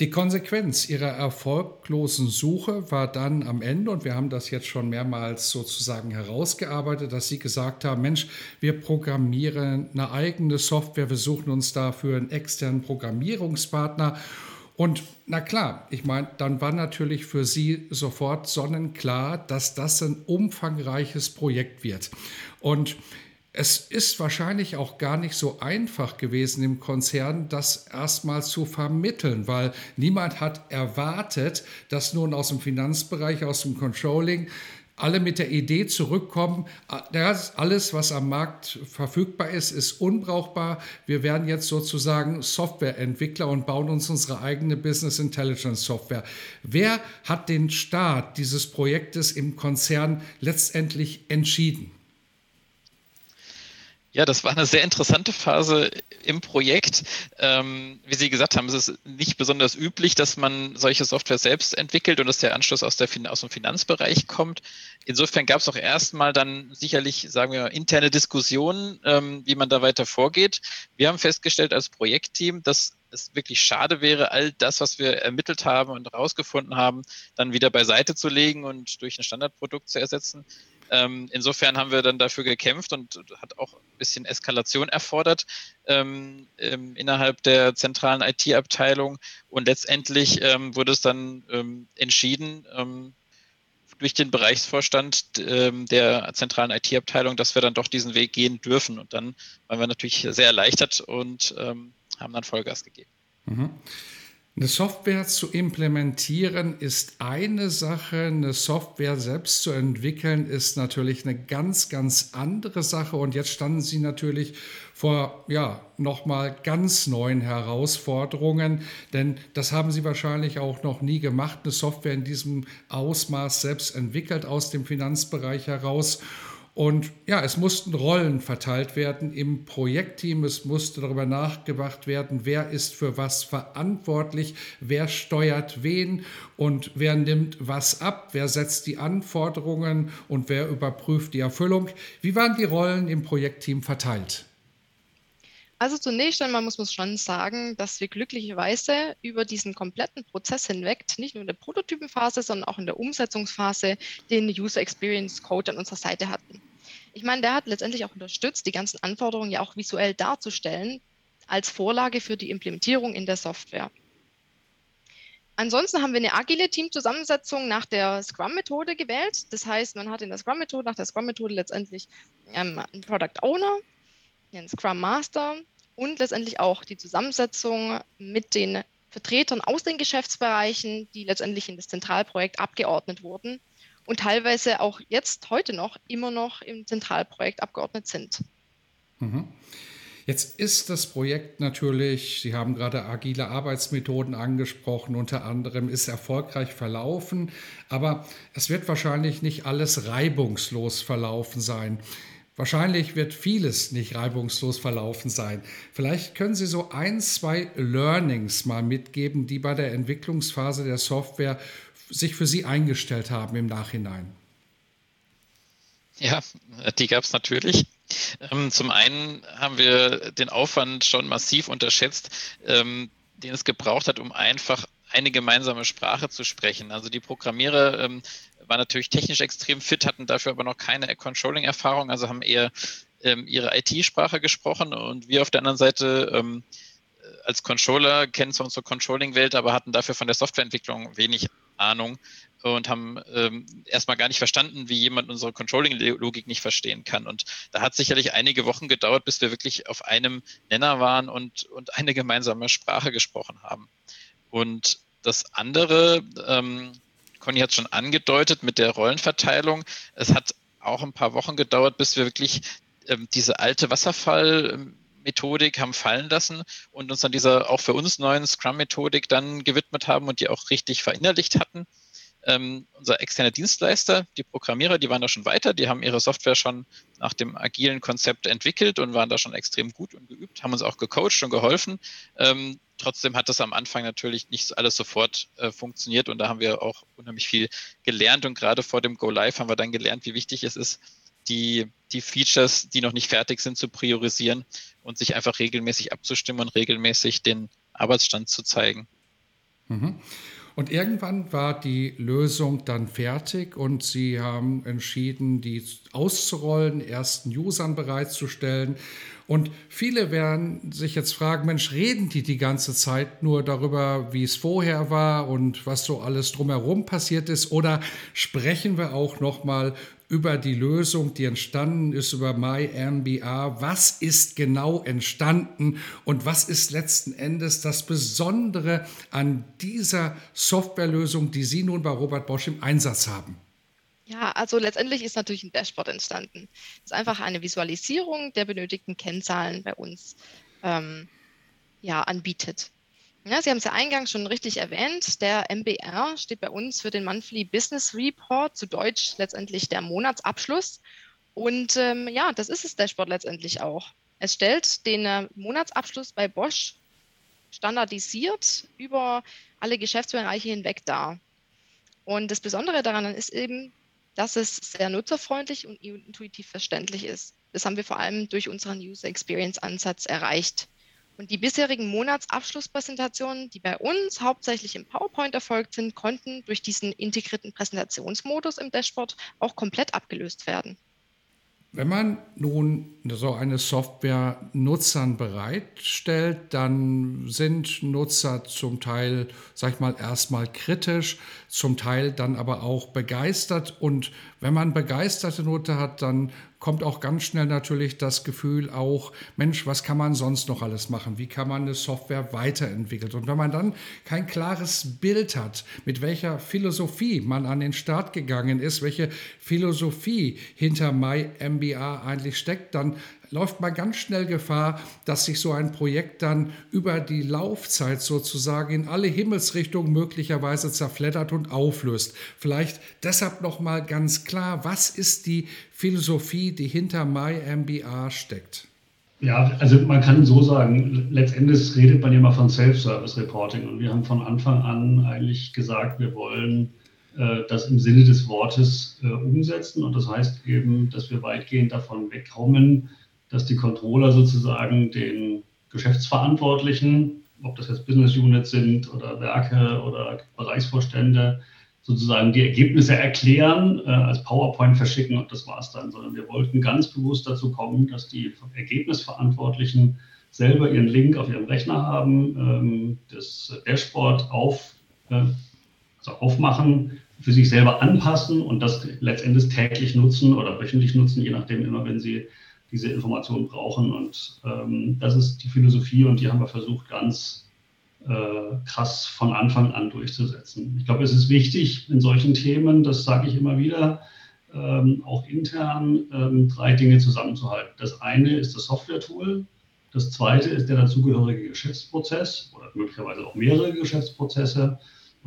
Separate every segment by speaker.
Speaker 1: Die Konsequenz ihrer erfolglosen Suche war dann am Ende, und wir haben das jetzt schon mehrmals sozusagen herausgearbeitet, dass sie gesagt haben, Mensch, wir programmieren eine eigene Software, wir suchen uns dafür einen externen Programmierungspartner. Und na klar, ich meine, dann war natürlich für sie sofort sonnenklar, dass das ein umfangreiches Projekt wird. Und es ist wahrscheinlich auch gar nicht so einfach gewesen im Konzern, das erstmal zu vermitteln, weil niemand hat erwartet, dass nun aus dem Finanzbereich, aus dem Controlling alle mit der Idee zurückkommen, alles, was am Markt verfügbar ist, ist unbrauchbar. Wir werden jetzt sozusagen Softwareentwickler und bauen uns unsere eigene Business Intelligence Software. Wer hat den Start dieses Projektes im Konzern letztendlich entschieden?
Speaker 2: Ja, das war eine sehr interessante Phase im Projekt. Ähm, wie Sie gesagt haben, es ist nicht besonders üblich, dass man solche Software selbst entwickelt und dass der Anschluss aus, der, aus dem Finanzbereich kommt. Insofern gab es auch erstmal dann sicherlich, sagen wir, interne Diskussionen, ähm, wie man da weiter vorgeht. Wir haben festgestellt als Projektteam, dass es wirklich schade wäre, all das, was wir ermittelt haben und herausgefunden haben, dann wieder beiseite zu legen und durch ein Standardprodukt zu ersetzen. Ähm, insofern haben wir dann dafür gekämpft und hat auch ein bisschen Eskalation erfordert ähm, ähm, innerhalb der zentralen IT-Abteilung. Und letztendlich ähm, wurde es dann ähm, entschieden ähm, durch den Bereichsvorstand der zentralen IT-Abteilung, dass wir dann doch diesen Weg gehen dürfen. Und dann waren wir natürlich sehr erleichtert und haben dann Vollgas gegeben. Mhm.
Speaker 1: Eine Software zu implementieren ist eine Sache, eine Software selbst zu entwickeln ist natürlich eine ganz, ganz andere Sache. Und jetzt standen Sie natürlich vor ja, nochmal ganz neuen Herausforderungen, denn das haben Sie wahrscheinlich auch noch nie gemacht, eine Software in diesem Ausmaß selbst entwickelt aus dem Finanzbereich heraus. Und ja, es mussten Rollen verteilt werden im Projektteam. Es musste darüber nachgedacht werden, wer ist für was verantwortlich, wer steuert wen und wer nimmt was ab, wer setzt die Anforderungen und wer überprüft die Erfüllung. Wie waren die Rollen im Projektteam verteilt?
Speaker 3: Also zunächst einmal muss man schon sagen, dass wir glücklicherweise über diesen kompletten Prozess hinweg, nicht nur in der Prototypenphase, sondern auch in der Umsetzungsphase, den User Experience Code an unserer Seite hatten. Ich meine, der hat letztendlich auch unterstützt, die ganzen Anforderungen ja auch visuell darzustellen als Vorlage für die Implementierung in der Software. Ansonsten haben wir eine agile Teamzusammensetzung nach der Scrum-Methode gewählt. Das heißt, man hat in der Scrum-Methode, nach der Scrum-Methode letztendlich ähm, einen Product Owner, einen Scrum Master und letztendlich auch die Zusammensetzung mit den Vertretern aus den Geschäftsbereichen, die letztendlich in das Zentralprojekt abgeordnet wurden und teilweise auch jetzt heute noch immer noch im Zentralprojekt abgeordnet sind.
Speaker 1: Mhm. Jetzt ist das Projekt natürlich, Sie haben gerade agile Arbeitsmethoden angesprochen, unter anderem ist erfolgreich verlaufen, aber es wird wahrscheinlich nicht alles reibungslos verlaufen sein. Wahrscheinlich wird vieles nicht reibungslos verlaufen sein. Vielleicht können Sie so ein, zwei Learnings mal mitgeben, die bei der Entwicklungsphase der Software sich für Sie eingestellt haben im Nachhinein?
Speaker 2: Ja, die gab es natürlich. Ähm, zum einen haben wir den Aufwand schon massiv unterschätzt, ähm, den es gebraucht hat, um einfach eine gemeinsame Sprache zu sprechen. Also die Programmierer ähm, waren natürlich technisch extrem fit, hatten dafür aber noch keine Controlling-Erfahrung, also haben eher ihre IT-Sprache gesprochen und wir auf der anderen Seite als Controller kennen zwar unsere Controlling-Welt, aber hatten dafür von der Softwareentwicklung wenig Ahnung und haben ähm, erstmal gar nicht verstanden, wie jemand unsere Controlling-Logik nicht verstehen kann. Und da hat sicherlich einige Wochen gedauert, bis wir wirklich auf einem Nenner waren und, und eine gemeinsame Sprache gesprochen haben. Und das andere, ähm, Conny hat es schon angedeutet mit der Rollenverteilung, es hat auch ein paar Wochen gedauert, bis wir wirklich ähm, diese alte Wasserfall-Methodik haben fallen lassen und uns dann dieser auch für uns neuen Scrum-Methodik dann gewidmet haben und die auch richtig verinnerlicht hatten. Ähm, unser externer Dienstleister, die Programmierer, die waren da schon weiter, die haben ihre Software schon nach dem agilen Konzept entwickelt und waren da schon extrem gut und geübt, haben uns auch gecoacht und geholfen. Ähm, trotzdem hat das am Anfang natürlich nicht alles sofort äh, funktioniert und da haben wir auch unheimlich viel gelernt und gerade vor dem Go Live haben wir dann gelernt, wie wichtig es ist, die, die Features, die noch nicht fertig sind, zu priorisieren und sich einfach regelmäßig abzustimmen und regelmäßig den Arbeitsstand zu zeigen.
Speaker 1: Mhm. Und irgendwann war die Lösung dann fertig und Sie haben entschieden, die auszurollen, ersten Usern bereitzustellen. Und viele werden sich jetzt fragen, Mensch, reden die die ganze Zeit nur darüber, wie es vorher war und was so alles drumherum passiert ist? Oder sprechen wir auch noch mal über die Lösung, die entstanden ist, über MyMBA. Was ist genau entstanden und was ist letzten Endes das Besondere an dieser Softwarelösung, die Sie nun bei Robert Bosch im Einsatz haben?
Speaker 3: Ja, also letztendlich ist natürlich ein Dashboard entstanden. Es ist einfach eine Visualisierung der benötigten Kennzahlen bei uns ähm, ja, anbietet. Ja, Sie haben es ja eingangs schon richtig erwähnt. Der MBR steht bei uns für den Monthly Business Report, zu Deutsch letztendlich der Monatsabschluss. Und ähm, ja, das ist das Dashboard letztendlich auch. Es stellt den äh, Monatsabschluss bei Bosch standardisiert über alle Geschäftsbereiche hinweg dar. Und das Besondere daran ist eben, dass es sehr nutzerfreundlich und intuitiv verständlich ist. Das haben wir vor allem durch unseren User Experience Ansatz erreicht. Und die bisherigen Monatsabschlusspräsentationen, die bei uns hauptsächlich im PowerPoint erfolgt sind, konnten durch diesen integrierten Präsentationsmodus im Dashboard auch komplett abgelöst werden.
Speaker 1: Wenn man nun so eine Software Nutzern bereitstellt, dann sind Nutzer zum Teil, sag ich mal, erstmal kritisch, zum Teil dann aber auch begeistert. Und wenn man begeisterte Nutzer hat, dann kommt auch ganz schnell natürlich das Gefühl auch, Mensch, was kann man sonst noch alles machen? Wie kann man eine Software weiterentwickeln? Und wenn man dann kein klares Bild hat, mit welcher Philosophie man an den Start gegangen ist, welche Philosophie hinter MyMBA eigentlich steckt, dann läuft man ganz schnell Gefahr, dass sich so ein Projekt dann über die Laufzeit sozusagen in alle Himmelsrichtungen möglicherweise zerfleddert und auflöst. Vielleicht deshalb noch mal ganz klar, was ist die Philosophie, die hinter MyMBA steckt?
Speaker 4: Ja, also man kann so sagen, letztendlich redet man immer von Self-Service Reporting und wir haben von Anfang an eigentlich gesagt, wir wollen äh, das im Sinne des Wortes äh, umsetzen und das heißt eben, dass wir weitgehend davon wegkommen, dass die Controller sozusagen den Geschäftsverantwortlichen, ob das jetzt Business Units sind oder Werke oder Bereichsvorstände, sozusagen die Ergebnisse erklären, äh, als PowerPoint verschicken und das war es dann, sondern wir wollten ganz bewusst dazu kommen, dass die Ergebnisverantwortlichen selber ihren Link auf ihrem Rechner haben, ähm, das Dashboard auf, äh, also aufmachen, für sich selber anpassen und das letztendlich täglich nutzen oder wöchentlich nutzen, je nachdem immer, wenn sie diese Informationen brauchen. Und ähm, das ist die Philosophie und die haben wir versucht ganz äh, krass von Anfang an durchzusetzen. Ich glaube, es ist wichtig in solchen Themen, das sage ich immer wieder, ähm, auch intern ähm, drei Dinge zusammenzuhalten. Das eine ist das Software-Tool. Das zweite ist der dazugehörige Geschäftsprozess oder möglicherweise auch mehrere Geschäftsprozesse.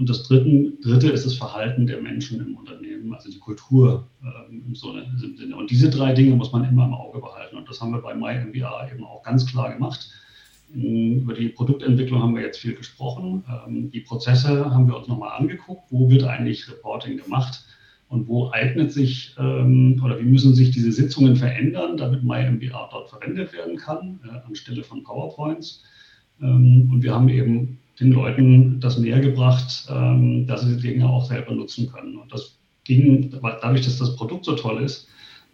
Speaker 4: Und das dritte, dritte ist das Verhalten der Menschen im Unternehmen, also die Kultur ähm, im Sinne. Und diese drei Dinge muss man immer im Auge behalten. Und das haben wir bei MyMBA eben auch ganz klar gemacht. Über die Produktentwicklung haben wir jetzt viel gesprochen. Ähm, die Prozesse haben wir uns nochmal angeguckt. Wo wird eigentlich Reporting gemacht? Und wo eignet sich ähm, oder wie müssen sich diese Sitzungen verändern, damit MyMBA dort verwendet werden kann, äh, anstelle von PowerPoints? Ähm, und wir haben eben den Leuten das näher gebracht, ähm, dass sie die Dinge auch selber nutzen können. Und das ging, dadurch, dass das Produkt so toll ist,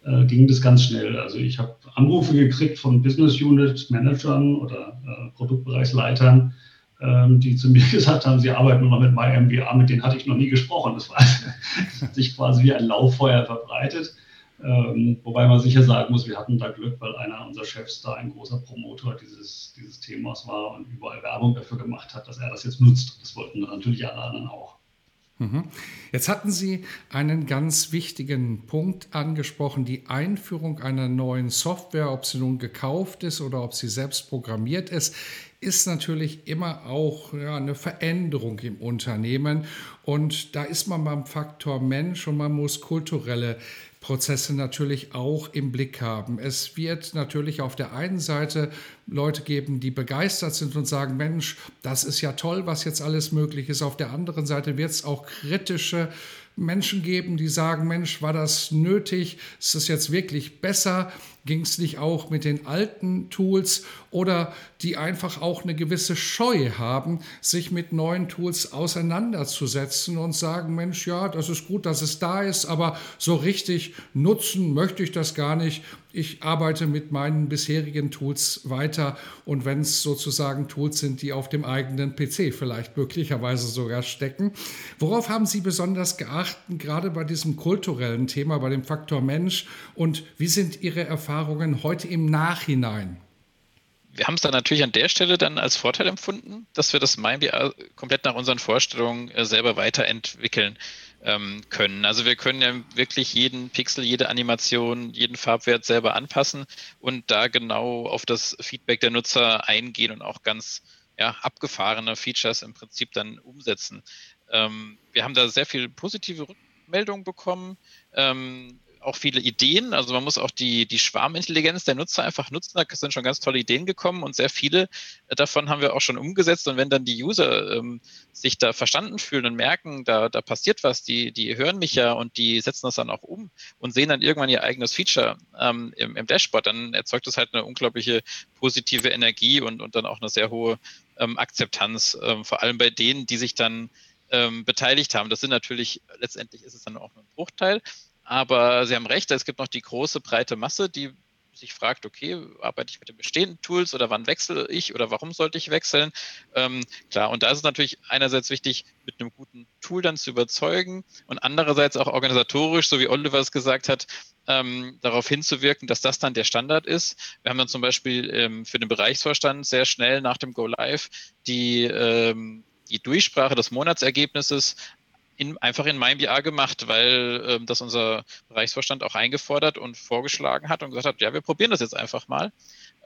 Speaker 4: äh, ging das ganz schnell. Also ich habe Anrufe gekriegt von Business Unit Managern oder äh, Produktbereichsleitern, ähm, die zu mir gesagt haben, sie arbeiten nur noch mit MyMBA, mit denen hatte ich noch nie gesprochen. Das, war, das hat sich quasi wie ein Lauffeuer verbreitet. Ähm, wobei man sicher sagen muss, wir hatten da Glück, weil einer unserer Chefs da ein großer Promotor dieses, dieses Themas war und überall Werbung dafür gemacht hat, dass er das jetzt nutzt. Das wollten natürlich alle anderen auch.
Speaker 1: Mhm. Jetzt hatten Sie einen ganz wichtigen Punkt angesprochen, die Einführung einer neuen Software, ob sie nun gekauft ist oder ob sie selbst programmiert ist, ist natürlich immer auch ja, eine Veränderung im Unternehmen. Und da ist man beim Faktor Mensch und man muss kulturelle Prozesse natürlich auch im Blick haben. Es wird natürlich auf der einen Seite Leute geben, die begeistert sind und sagen, Mensch, das ist ja toll, was jetzt alles möglich ist. Auf der anderen Seite wird es auch kritische Menschen geben, die sagen, Mensch, war das nötig? Ist es jetzt wirklich besser? Ging es nicht auch mit den alten Tools? Oder die einfach auch eine gewisse Scheu haben, sich mit neuen Tools auseinanderzusetzen und sagen, Mensch, ja, das ist gut, dass es da ist, aber so richtig nutzen möchte ich das gar nicht ich arbeite mit meinen bisherigen Tools weiter und wenn es sozusagen Tools sind, die auf dem eigenen PC vielleicht möglicherweise sogar stecken. Worauf haben Sie besonders geachtet, gerade bei diesem kulturellen Thema, bei dem Faktor Mensch und wie sind Ihre Erfahrungen heute im Nachhinein?
Speaker 2: wir haben es dann natürlich an der Stelle dann als Vorteil empfunden, dass wir das MindBR komplett nach unseren Vorstellungen äh, selber weiterentwickeln ähm, können. Also wir können ja wirklich jeden Pixel, jede Animation, jeden Farbwert selber anpassen und da genau auf das Feedback der Nutzer eingehen und auch ganz ja, abgefahrene Features im Prinzip dann umsetzen. Ähm, wir haben da sehr viel positive Rückmeldungen bekommen. Ähm, auch viele Ideen. Also man muss auch die, die Schwarmintelligenz der Nutzer einfach nutzen. Da sind schon ganz tolle Ideen gekommen und sehr viele äh, davon haben wir auch schon umgesetzt. Und wenn dann die User ähm, sich da verstanden fühlen und merken, da, da passiert was, die, die hören mich ja und die setzen das dann auch um und sehen dann irgendwann ihr eigenes Feature ähm, im, im Dashboard, dann erzeugt das halt eine unglaubliche positive Energie und, und dann auch eine sehr hohe ähm, Akzeptanz, ähm, vor allem bei denen, die sich dann ähm, beteiligt haben. Das sind natürlich, letztendlich ist es dann auch nur ein Bruchteil, aber Sie haben recht, es gibt noch die große breite Masse, die sich fragt, okay, arbeite ich mit den bestehenden Tools oder wann wechsle ich oder warum sollte ich wechseln? Ähm, klar, und da ist es natürlich einerseits wichtig, mit einem guten Tool dann zu überzeugen und andererseits auch organisatorisch, so wie Oliver es gesagt hat, ähm, darauf hinzuwirken, dass das dann der Standard ist. Wir haben dann zum Beispiel ähm, für den Bereichsvorstand sehr schnell nach dem Go Live die ähm, die Durchsprache des Monatsergebnisses in, einfach in MindBR gemacht, weil ähm, das unser Bereichsvorstand auch eingefordert und vorgeschlagen hat und gesagt hat, ja, wir probieren das jetzt einfach mal.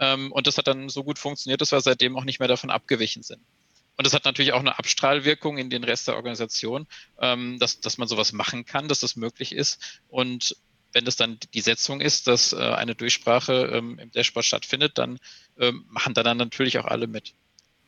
Speaker 2: Ähm, und das hat dann so gut funktioniert, dass wir seitdem auch nicht mehr davon abgewichen sind. Und das hat natürlich auch eine Abstrahlwirkung in den Rest der Organisation, ähm, dass, dass man sowas machen kann, dass das möglich ist. Und wenn das dann die Setzung ist, dass äh, eine Durchsprache ähm, im Dashboard stattfindet, dann ähm, machen da dann natürlich auch alle mit.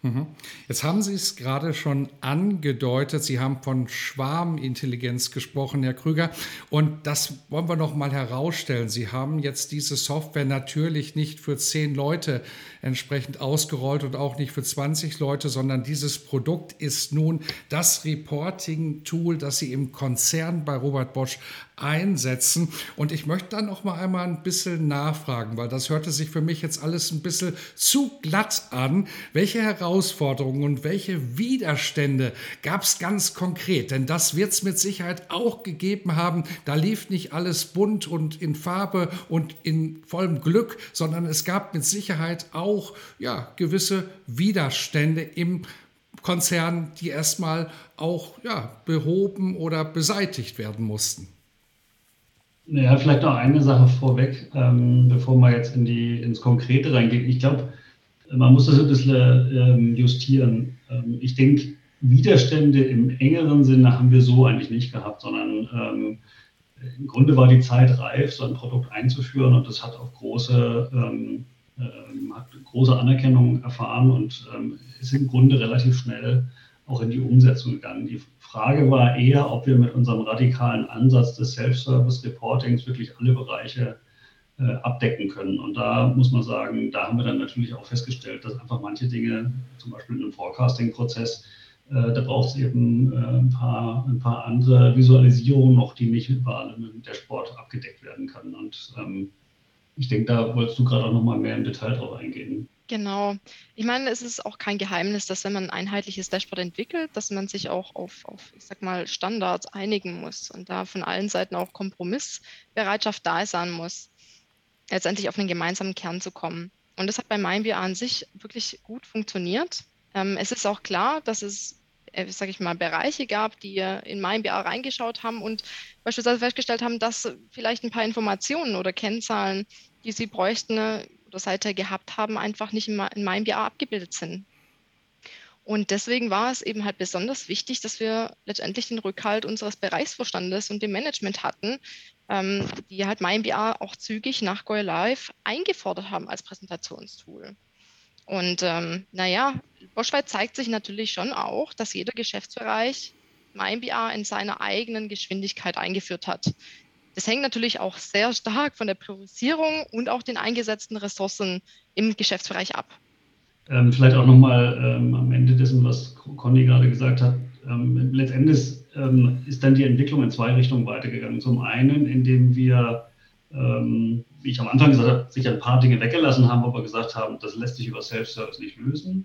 Speaker 1: Mhm. Jetzt haben Sie es gerade schon angedeutet. Sie haben von Schwarmintelligenz gesprochen, Herr Krüger. Und das wollen wir noch mal herausstellen. Sie haben jetzt diese Software natürlich nicht für zehn Leute entsprechend ausgerollt und auch nicht für 20 Leute, sondern dieses Produkt ist nun das Reporting-Tool, das Sie im Konzern bei Robert Bosch einsetzen. Und ich möchte dann noch mal einmal ein bisschen nachfragen, weil das hörte sich für mich jetzt alles ein bisschen zu glatt an. Welche Herausforderungen und welche Widerstände gab es ganz konkret? Denn das wird es mit Sicherheit auch gegeben haben. Da lief nicht alles bunt und in Farbe und in vollem Glück, sondern es gab mit Sicherheit auch ja, gewisse Widerstände im Konzern, die erstmal auch ja, behoben oder beseitigt werden mussten.
Speaker 4: Naja, vielleicht noch eine Sache vorweg, ähm, bevor man jetzt in die, ins Konkrete reingeht. Ich glaube, man muss das ein bisschen ähm, justieren. Ähm, ich denke, Widerstände im engeren Sinne haben wir so eigentlich nicht gehabt, sondern ähm, im Grunde war die Zeit reif, so ein Produkt einzuführen und das hat auch große, ähm, äh, hat große Anerkennung erfahren und ähm, ist im Grunde relativ schnell auch in die Umsetzung gegangen. Die Frage war eher, ob wir mit unserem radikalen Ansatz des Self-Service-Reportings wirklich alle Bereiche äh, abdecken können. Und da muss man sagen, da haben wir dann natürlich auch festgestellt, dass einfach manche Dinge, zum Beispiel in einem Forecasting-Prozess, äh, da braucht es eben äh, ein, paar, ein paar andere Visualisierungen noch, die nicht überall mit dem Dashboard abgedeckt werden können. Und ähm, ich denke, da wolltest du gerade auch noch mal mehr im Detail drauf eingehen.
Speaker 3: Genau. Ich meine, es ist auch kein Geheimnis, dass wenn man ein einheitliches Dashboard entwickelt, dass man sich auch auf, auf, ich sag mal, Standards einigen muss und da von allen Seiten auch Kompromissbereitschaft da sein muss, letztendlich auf einen gemeinsamen Kern zu kommen. Und das hat bei MindBR an sich wirklich gut funktioniert. Ähm, es ist auch klar, dass es äh, sage ich mal, Bereiche gab, die in MyMBA reingeschaut haben und beispielsweise festgestellt haben, dass vielleicht ein paar Informationen oder Kennzahlen, die sie bräuchten seither gehabt haben, einfach nicht in, in MyMBA abgebildet sind. Und deswegen war es eben halt besonders wichtig, dass wir letztendlich den Rückhalt unseres Bereichsvorstandes und dem Management hatten, ähm, die halt MyMBA auch zügig nach Go Live eingefordert haben als Präsentationstool. Und ähm, naja, Boschweit zeigt sich natürlich schon auch, dass jeder Geschäftsbereich MyMBA in seiner eigenen Geschwindigkeit eingeführt hat. Das hängt natürlich auch sehr stark von der Priorisierung und auch den eingesetzten Ressourcen im Geschäftsbereich ab.
Speaker 4: Ähm, vielleicht auch nochmal ähm, am Ende dessen, was Conny gerade gesagt hat. Ähm, letztendlich ähm, ist dann die Entwicklung in zwei Richtungen weitergegangen. Zum einen, indem wir, ähm, wie ich am Anfang gesagt habe, sich ein paar Dinge weggelassen haben, aber gesagt haben, das lässt sich über Self-Service nicht lösen.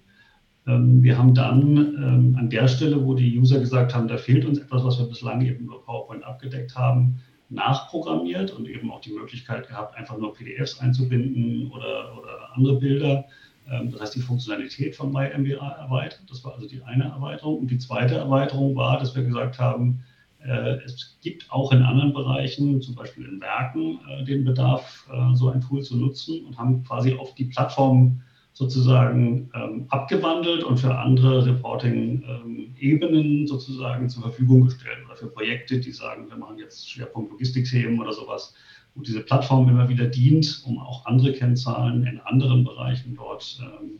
Speaker 4: Ähm, wir haben dann an der Stelle, wo die User gesagt haben, da fehlt uns etwas, was wir bislang eben über PowerPoint abgedeckt haben, nachprogrammiert und eben auch die Möglichkeit gehabt, einfach nur PDFs einzubinden oder, oder andere Bilder ähm, das heißt, die Funktionalität von MyMBA erweitert. Das war also die eine Erweiterung. Und die zweite Erweiterung war, dass wir gesagt haben, äh, es gibt auch in anderen Bereichen, zum Beispiel in Werken, äh, den Bedarf, äh, so ein Tool zu nutzen und haben quasi auf die Plattform sozusagen ähm, abgewandelt und für andere Reporting-Ebenen sozusagen zur Verfügung gestellt oder für Projekte, die sagen, wir machen jetzt Schwerpunkt Logistikthemen oder sowas, wo diese Plattform immer wieder dient, um auch andere Kennzahlen in anderen Bereichen dort, ähm,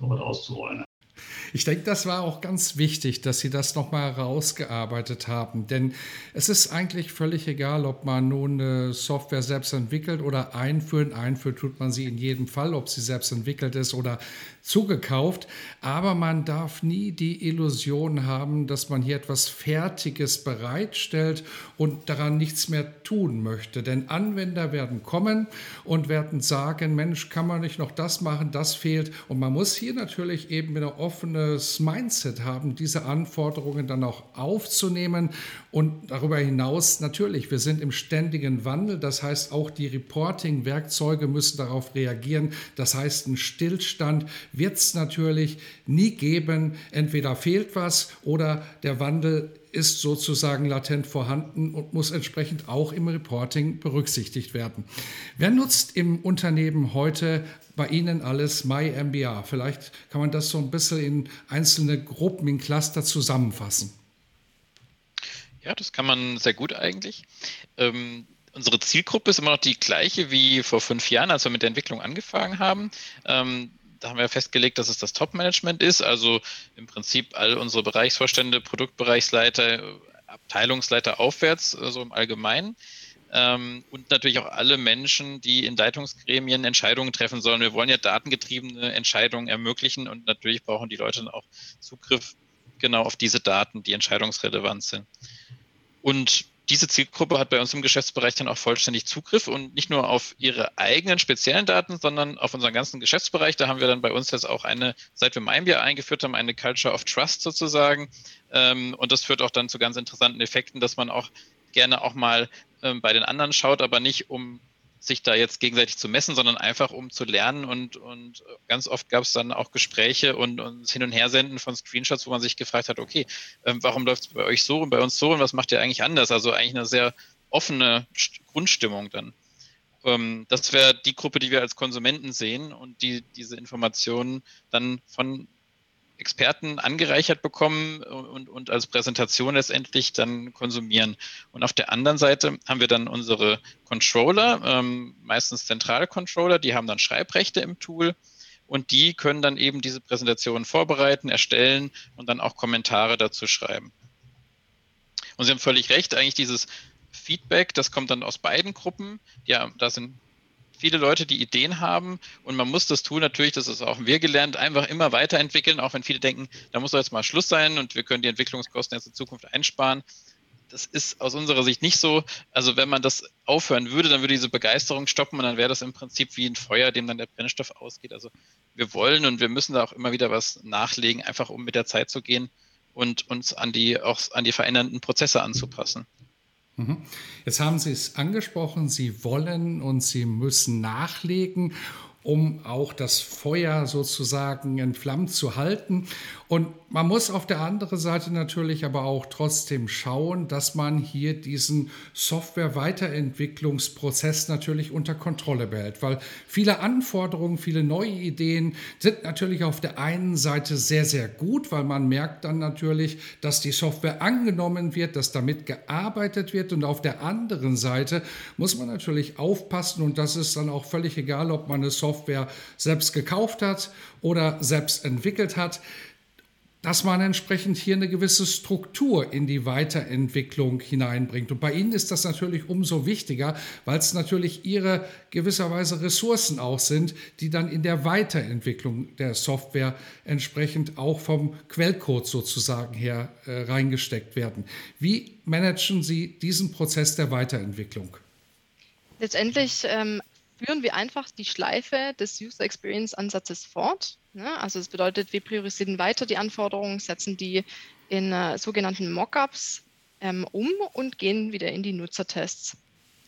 Speaker 4: dort auszurollen.
Speaker 1: Ich denke, das war auch ganz wichtig, dass Sie das nochmal herausgearbeitet haben. Denn es ist eigentlich völlig egal, ob man nun eine Software selbst entwickelt oder einführen. Einführen tut man sie in jedem Fall, ob sie selbst entwickelt ist oder zugekauft. Aber man darf nie die Illusion haben, dass man hier etwas Fertiges bereitstellt und daran nichts mehr tun möchte. Denn Anwender werden kommen und werden sagen, Mensch, kann man nicht noch das machen, das fehlt. Und man muss hier natürlich eben ein offenes Mindset haben, diese Anforderungen dann auch aufzunehmen. Und darüber hinaus natürlich, wir sind im ständigen Wandel. Das heißt, auch die Reporting-Werkzeuge müssen darauf reagieren. Das heißt, ein Stillstand wird es natürlich nie geben. Entweder fehlt was oder der Wandel ist sozusagen latent vorhanden und muss entsprechend auch im Reporting berücksichtigt werden. Wer nutzt im Unternehmen heute bei Ihnen alles MyMBA? Vielleicht kann man das so ein bisschen in einzelne Gruppen, in Cluster zusammenfassen.
Speaker 2: Ja, das kann man sehr gut eigentlich. Ähm, unsere Zielgruppe ist immer noch die gleiche wie vor fünf Jahren, als wir mit der Entwicklung angefangen haben. Ähm, da haben wir festgelegt, dass es das Top-Management ist, also im Prinzip all unsere Bereichsvorstände, Produktbereichsleiter, Abteilungsleiter aufwärts, also im Allgemeinen. Ähm, und natürlich auch alle Menschen, die in Leitungsgremien Entscheidungen treffen sollen. Wir wollen ja datengetriebene Entscheidungen ermöglichen und natürlich brauchen die Leute dann auch Zugriff genau auf diese Daten, die entscheidungsrelevant sind. Und diese Zielgruppe hat bei uns im Geschäftsbereich dann auch vollständig Zugriff und nicht nur auf ihre eigenen speziellen Daten, sondern auf unseren ganzen Geschäftsbereich. Da haben wir dann bei uns jetzt auch eine, seit wir MindBeer eingeführt haben, eine Culture of Trust sozusagen. Ähm, und das führt auch dann zu ganz interessanten Effekten, dass man auch gerne auch mal ähm, bei den anderen schaut, aber nicht um sich da jetzt gegenseitig zu messen, sondern einfach um zu lernen und, und ganz oft gab es dann auch Gespräche und, und Hin- und Hersenden von Screenshots, wo man sich gefragt hat, okay, ähm, warum läuft es bei euch so und bei uns so und was macht ihr eigentlich anders? Also eigentlich eine sehr offene Grundstimmung dann. Ähm, das wäre die Gruppe, die wir als Konsumenten sehen und die diese Informationen dann von Experten angereichert bekommen und, und als Präsentation letztendlich dann konsumieren. Und auf der anderen Seite haben wir dann unsere Controller, ähm, meistens Zentralcontroller, die haben dann Schreibrechte im Tool und die können dann eben diese Präsentation vorbereiten, erstellen und dann auch Kommentare dazu schreiben. Und Sie haben völlig recht, eigentlich dieses Feedback, das kommt dann aus beiden Gruppen. Ja, da sind viele Leute, die Ideen haben und man muss das Tool natürlich, das ist auch wir gelernt, einfach immer weiterentwickeln, auch wenn viele denken, da muss doch jetzt mal Schluss sein und wir können die Entwicklungskosten jetzt in Zukunft einsparen. Das ist aus unserer Sicht nicht so. Also wenn man das aufhören würde, dann würde diese Begeisterung stoppen und dann wäre das im Prinzip wie ein Feuer, dem dann der Brennstoff ausgeht. Also wir wollen und wir müssen da auch immer wieder was nachlegen, einfach um mit der Zeit zu gehen und uns an die auch an die verändernden Prozesse anzupassen.
Speaker 1: Mhm. Jetzt haben Sie es angesprochen, Sie wollen und Sie müssen nachlegen. Um auch das Feuer sozusagen entflammt zu halten. Und man muss auf der anderen Seite natürlich aber auch trotzdem schauen, dass man hier diesen Software-Weiterentwicklungsprozess natürlich unter Kontrolle behält, weil viele Anforderungen, viele neue Ideen sind natürlich auf der einen Seite sehr, sehr gut, weil man merkt dann natürlich, dass die Software angenommen wird, dass damit gearbeitet wird. Und auf der anderen Seite muss man natürlich aufpassen. Und das ist dann auch völlig egal, ob man eine Software selbst gekauft hat oder selbst entwickelt hat dass man entsprechend hier eine gewisse Struktur in die Weiterentwicklung hineinbringt. Und bei Ihnen ist das natürlich umso wichtiger, weil es natürlich Ihre gewisserweise Ressourcen auch sind, die dann in der Weiterentwicklung der Software entsprechend auch vom Quellcode sozusagen her äh, reingesteckt werden. Wie managen Sie diesen Prozess der Weiterentwicklung?
Speaker 3: Letztendlich ähm, führen wir einfach die Schleife des User Experience Ansatzes fort. Ne? Also das bedeutet, wir priorisieren weiter die Anforderungen, setzen die in äh, sogenannten Mockups ähm, um und gehen wieder in die Nutzertests.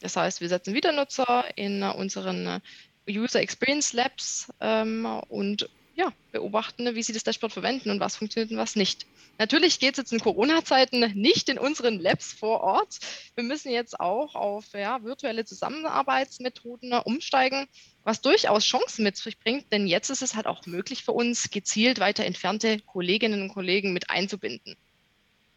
Speaker 3: Das heißt, wir setzen wieder Nutzer in äh, unseren äh, User Experience Labs ähm, und ja, beobachten, wie sie das Dashboard verwenden und was funktioniert und was nicht. Natürlich geht es jetzt in Corona-Zeiten nicht in unseren Labs vor Ort. Wir müssen jetzt auch auf ja, virtuelle Zusammenarbeitsmethoden umsteigen, was durchaus Chancen mit sich bringt, denn jetzt ist es halt auch möglich für uns, gezielt weiter entfernte Kolleginnen und Kollegen mit einzubinden.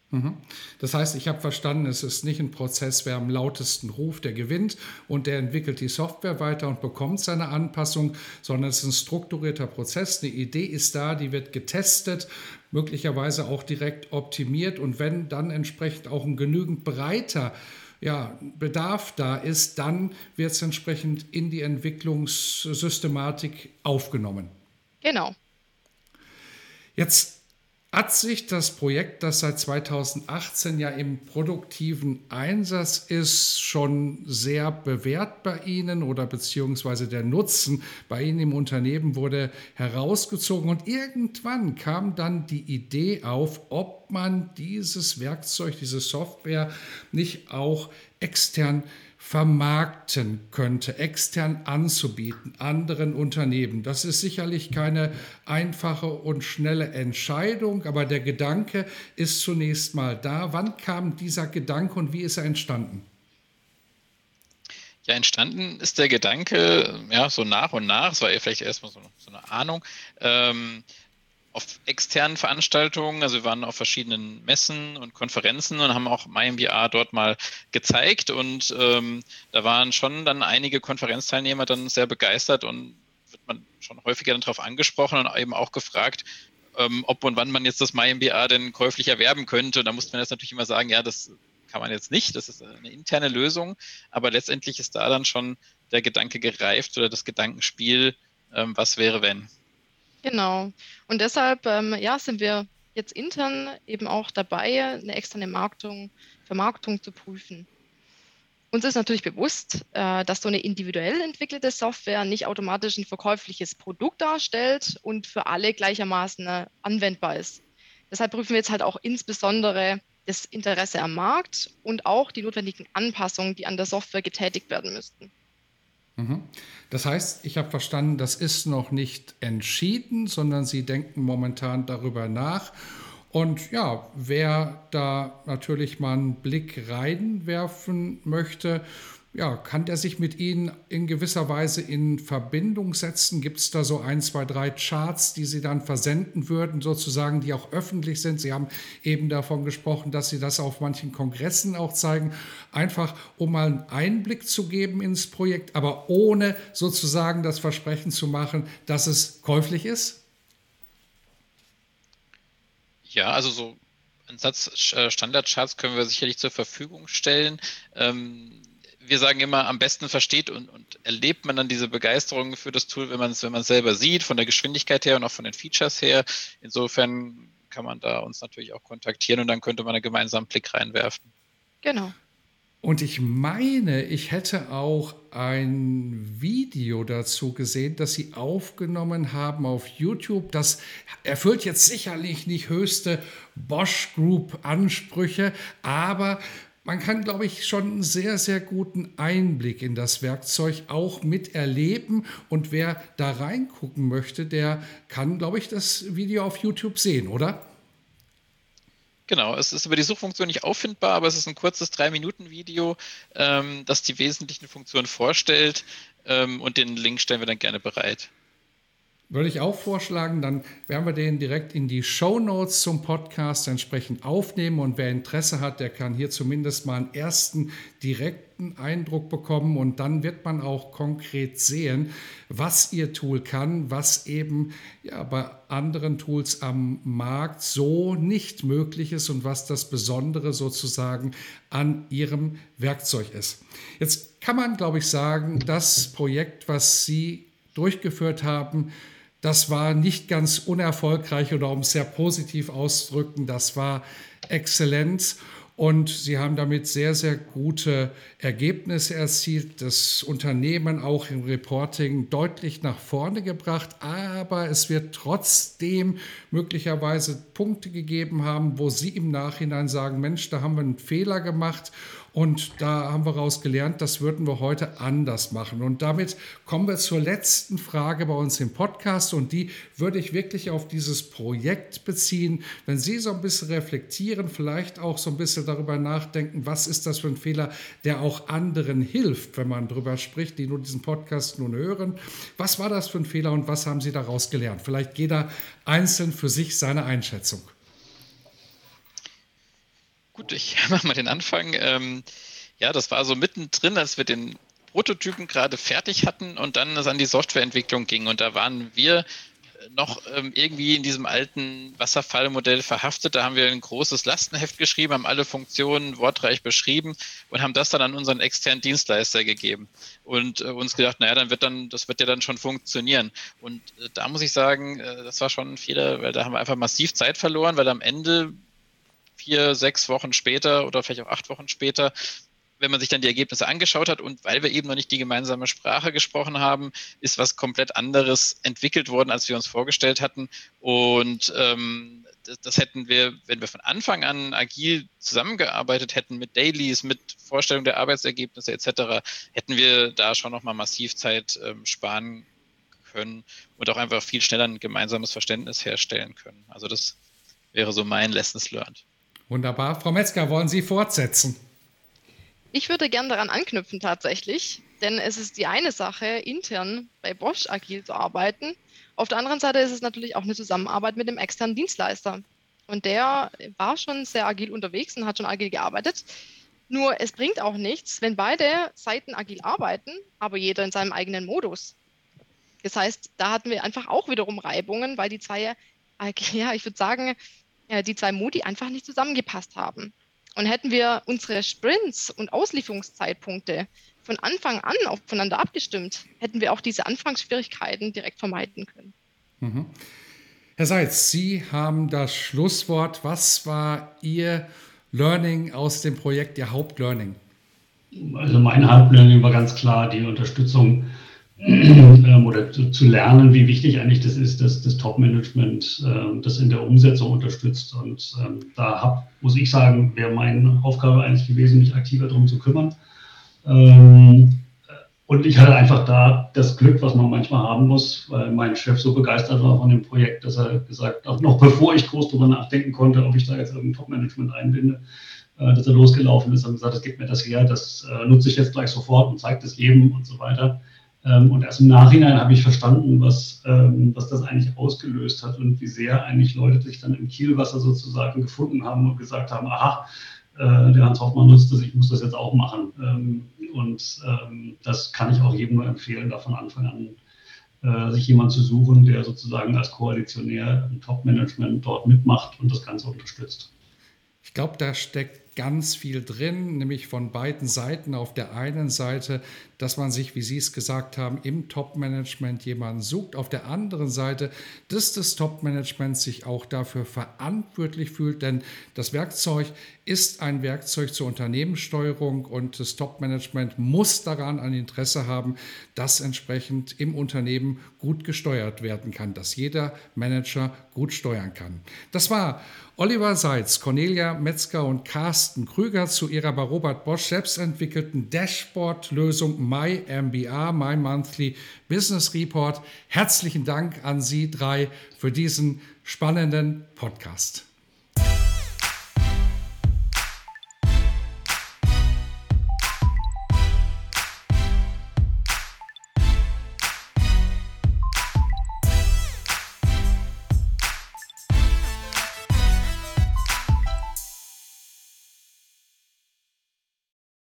Speaker 1: Mhm. Das heißt, ich habe verstanden, es ist nicht ein Prozess, wer am lautesten ruft, der gewinnt und der entwickelt die Software weiter und bekommt seine Anpassung, sondern es ist ein strukturierter Prozess. Eine Idee ist da, die wird getestet, möglicherweise auch direkt optimiert und wenn dann entsprechend auch ein genügend breiter ja, Bedarf da ist, dann wird es entsprechend in die Entwicklungssystematik aufgenommen.
Speaker 3: Genau.
Speaker 1: Jetzt hat sich das Projekt, das seit 2018 ja im produktiven Einsatz ist, schon sehr bewährt bei Ihnen oder beziehungsweise der Nutzen bei Ihnen im Unternehmen wurde herausgezogen? Und irgendwann kam dann die Idee auf, ob man dieses Werkzeug, diese Software nicht auch extern vermarkten könnte, extern anzubieten, anderen Unternehmen. Das ist sicherlich keine einfache und schnelle Entscheidung, aber der Gedanke ist zunächst mal da. Wann kam dieser Gedanke und wie ist er entstanden?
Speaker 2: Ja, entstanden ist der Gedanke, ja, so nach und nach, es war ja vielleicht erstmal so, so eine Ahnung, ähm, auf externen Veranstaltungen, also wir waren auf verschiedenen Messen und Konferenzen und haben auch MyMBA dort mal gezeigt und ähm, da waren schon dann einige Konferenzteilnehmer dann sehr begeistert und wird man schon häufiger darauf angesprochen und eben auch gefragt, ähm, ob und wann man jetzt das MyMBA denn käuflich erwerben könnte. Da musste man jetzt natürlich immer sagen, ja, das kann man jetzt nicht, das ist eine interne Lösung, aber letztendlich ist da dann schon der Gedanke gereift oder das Gedankenspiel, ähm, was wäre wenn.
Speaker 3: Genau. Und deshalb ähm, ja, sind wir jetzt intern eben auch dabei, eine externe Marktung, Vermarktung zu prüfen. Uns ist natürlich bewusst, äh, dass so eine individuell entwickelte Software nicht automatisch ein verkäufliches Produkt darstellt und für alle gleichermaßen äh, anwendbar ist. Deshalb prüfen wir jetzt halt auch insbesondere das Interesse am Markt und auch die notwendigen Anpassungen, die an der Software getätigt werden müssten.
Speaker 1: Mhm. Das heißt, ich habe verstanden, das ist noch nicht entschieden, sondern Sie denken momentan darüber nach. Und ja, wer da natürlich mal einen Blick reinwerfen möchte, ja, kann der sich mit Ihnen in gewisser Weise in Verbindung setzen? Gibt es da so ein, zwei, drei Charts, die Sie dann versenden würden, sozusagen, die auch öffentlich sind? Sie haben eben davon gesprochen, dass Sie das auf manchen Kongressen auch zeigen, einfach um mal einen Einblick zu geben ins Projekt, aber ohne sozusagen das Versprechen zu machen, dass es käuflich ist?
Speaker 2: Ja, also so äh, Standardcharts können wir sicherlich zur Verfügung stellen. Ähm, wir sagen immer, am besten versteht und, und, erlebt man dann diese Begeisterung für das Tool, wenn man es wenn man selber sieht, von der Geschwindigkeit her und auch von den Features her. Insofern kann man da uns natürlich auch kontaktieren und dann könnte man einen gemeinsamen Blick reinwerfen.
Speaker 3: Genau.
Speaker 1: Und ich meine, ich hätte auch ein Video dazu gesehen, das Sie aufgenommen haben auf YouTube. Das erfüllt jetzt sicherlich nicht höchste Bosch Group Ansprüche, aber man kann, glaube ich, schon einen sehr, sehr guten Einblick in das Werkzeug auch miterleben. Und wer da reingucken möchte, der kann, glaube ich, das Video auf YouTube sehen, oder?
Speaker 2: Genau, es ist über die Suchfunktion nicht auffindbar, aber es ist ein kurzes 3-Minuten-Video, ähm, das die wesentlichen Funktionen vorstellt ähm, und den Link stellen wir dann gerne bereit.
Speaker 1: Würde ich auch vorschlagen, dann werden wir den direkt in die Show Notes zum Podcast entsprechend aufnehmen und wer Interesse hat, der kann hier zumindest mal einen ersten direkten Eindruck bekommen und dann wird man auch konkret sehen, was Ihr Tool kann, was eben ja, bei anderen Tools am Markt so nicht möglich ist und was das Besondere sozusagen an Ihrem Werkzeug ist. Jetzt kann man, glaube ich, sagen, das Projekt, was Sie durchgeführt haben, das war nicht ganz unerfolgreich oder um es sehr positiv auszudrücken, das war Exzellenz. Und sie haben damit sehr, sehr gute Ergebnisse erzielt, das Unternehmen auch im Reporting deutlich nach vorne gebracht. Aber es wird trotzdem möglicherweise Punkte gegeben haben, wo Sie im Nachhinein sagen, Mensch, da haben wir einen Fehler gemacht und da haben wir daraus gelernt, das würden wir heute anders machen. Und damit kommen wir zur letzten Frage bei uns im Podcast. Und die würde ich wirklich auf dieses Projekt beziehen. Wenn Sie so ein bisschen reflektieren, vielleicht auch so ein bisschen darüber nachdenken, was ist das für ein Fehler, der auch anderen hilft, wenn man darüber spricht, die nur diesen Podcast nun hören. Was war das für ein Fehler und was haben Sie daraus gelernt? Vielleicht jeder einzeln für sich seine Einschätzung.
Speaker 2: Gut, ich mache mal den Anfang. Ähm, ja, das war so mittendrin, als wir den Prototypen gerade fertig hatten und dann es an die Softwareentwicklung ging. Und da waren wir noch ähm, irgendwie in diesem alten Wasserfallmodell verhaftet. Da haben wir ein großes Lastenheft geschrieben, haben alle Funktionen wortreich beschrieben und haben das dann an unseren externen Dienstleister gegeben und äh, uns gedacht, naja, dann wird dann, das wird ja dann schon funktionieren. Und äh, da muss ich sagen, äh, das war schon ein Fehler, weil da haben wir einfach massiv Zeit verloren, weil am Ende vier, sechs Wochen später oder vielleicht auch acht Wochen später, wenn man sich dann die Ergebnisse angeschaut hat und weil wir eben noch nicht die gemeinsame Sprache gesprochen haben, ist was komplett anderes entwickelt worden, als wir uns vorgestellt hatten. Und ähm, das, das, hätten wir, wenn wir von Anfang an agil zusammengearbeitet hätten mit Dailies, mit Vorstellung der Arbeitsergebnisse etc., hätten wir da schon nochmal massiv Zeit ähm, sparen können und auch einfach viel schneller ein gemeinsames Verständnis herstellen können. Also das wäre so mein Lessons learned.
Speaker 1: Wunderbar. Frau Metzger, wollen Sie fortsetzen?
Speaker 3: Ich würde gern daran anknüpfen tatsächlich, denn es ist die eine Sache, intern bei Bosch agil zu arbeiten. Auf der anderen Seite ist es natürlich auch eine Zusammenarbeit mit dem externen Dienstleister. Und der war schon sehr agil unterwegs und hat schon agil gearbeitet. Nur es bringt auch nichts, wenn beide Seiten agil arbeiten, aber jeder in seinem eigenen Modus. Das heißt, da hatten wir einfach auch wiederum Reibungen, weil die zwei, ja, ich würde sagen, äh, die zwei Modi einfach nicht zusammengepasst haben. Und hätten wir unsere Sprints und Auslieferungszeitpunkte von Anfang an aufeinander abgestimmt, hätten wir auch diese Anfangsschwierigkeiten direkt vermeiden können.
Speaker 1: Mhm. Herr Seitz, Sie haben das Schlusswort. Was war Ihr Learning aus dem Projekt, Ihr Hauptlearning?
Speaker 4: Also mein Hauptlearning war ganz klar die Unterstützung ähm, oder zu, zu, lernen, wie wichtig eigentlich das ist, dass das Top-Management äh, das in der Umsetzung unterstützt. Und ähm, da hab, muss ich sagen, wäre meine Aufgabe eigentlich gewesen, mich aktiver darum zu kümmern. Ähm, und ich hatte einfach da das Glück, was man manchmal haben muss, weil mein Chef so begeistert war von dem Projekt, dass er gesagt hat, noch bevor ich groß darüber nachdenken konnte, ob ich da jetzt irgendein Top-Management einbinde, äh, dass er losgelaufen ist und gesagt, das gibt mir das her, das äh, nutze ich jetzt gleich sofort und zeigt es jedem und so weiter. Ähm, und erst im Nachhinein habe ich verstanden, was, ähm, was das eigentlich ausgelöst hat und wie sehr eigentlich Leute sich dann im Kielwasser sozusagen gefunden haben und gesagt haben, aha, äh, der Hans Hoffmann nutzt das, ich muss das jetzt auch machen. Ähm, und das kann ich auch jedem nur empfehlen, da von Anfang an äh, sich jemand zu suchen, der sozusagen als Koalitionär im Top-Management dort mitmacht und das Ganze unterstützt.
Speaker 1: Ich glaube, da steckt ganz viel drin, nämlich von beiden Seiten. Auf der einen Seite, dass man sich, wie Sie es gesagt haben, im Top-Management jemanden sucht. Auf der anderen Seite, dass das Top-Management sich auch dafür verantwortlich fühlt, denn das Werkzeug ist ein Werkzeug zur Unternehmenssteuerung und das Top-Management muss daran ein Interesse haben, dass entsprechend im Unternehmen gut gesteuert werden kann, dass jeder Manager gut steuern kann. Das war Oliver Seitz, Cornelia Metzger und Carsten Krüger zu ihrer bei Robert Bosch selbst entwickelten Dashboard-Lösung My MBR, My Monthly Business Report. Herzlichen Dank an Sie drei für diesen spannenden Podcast.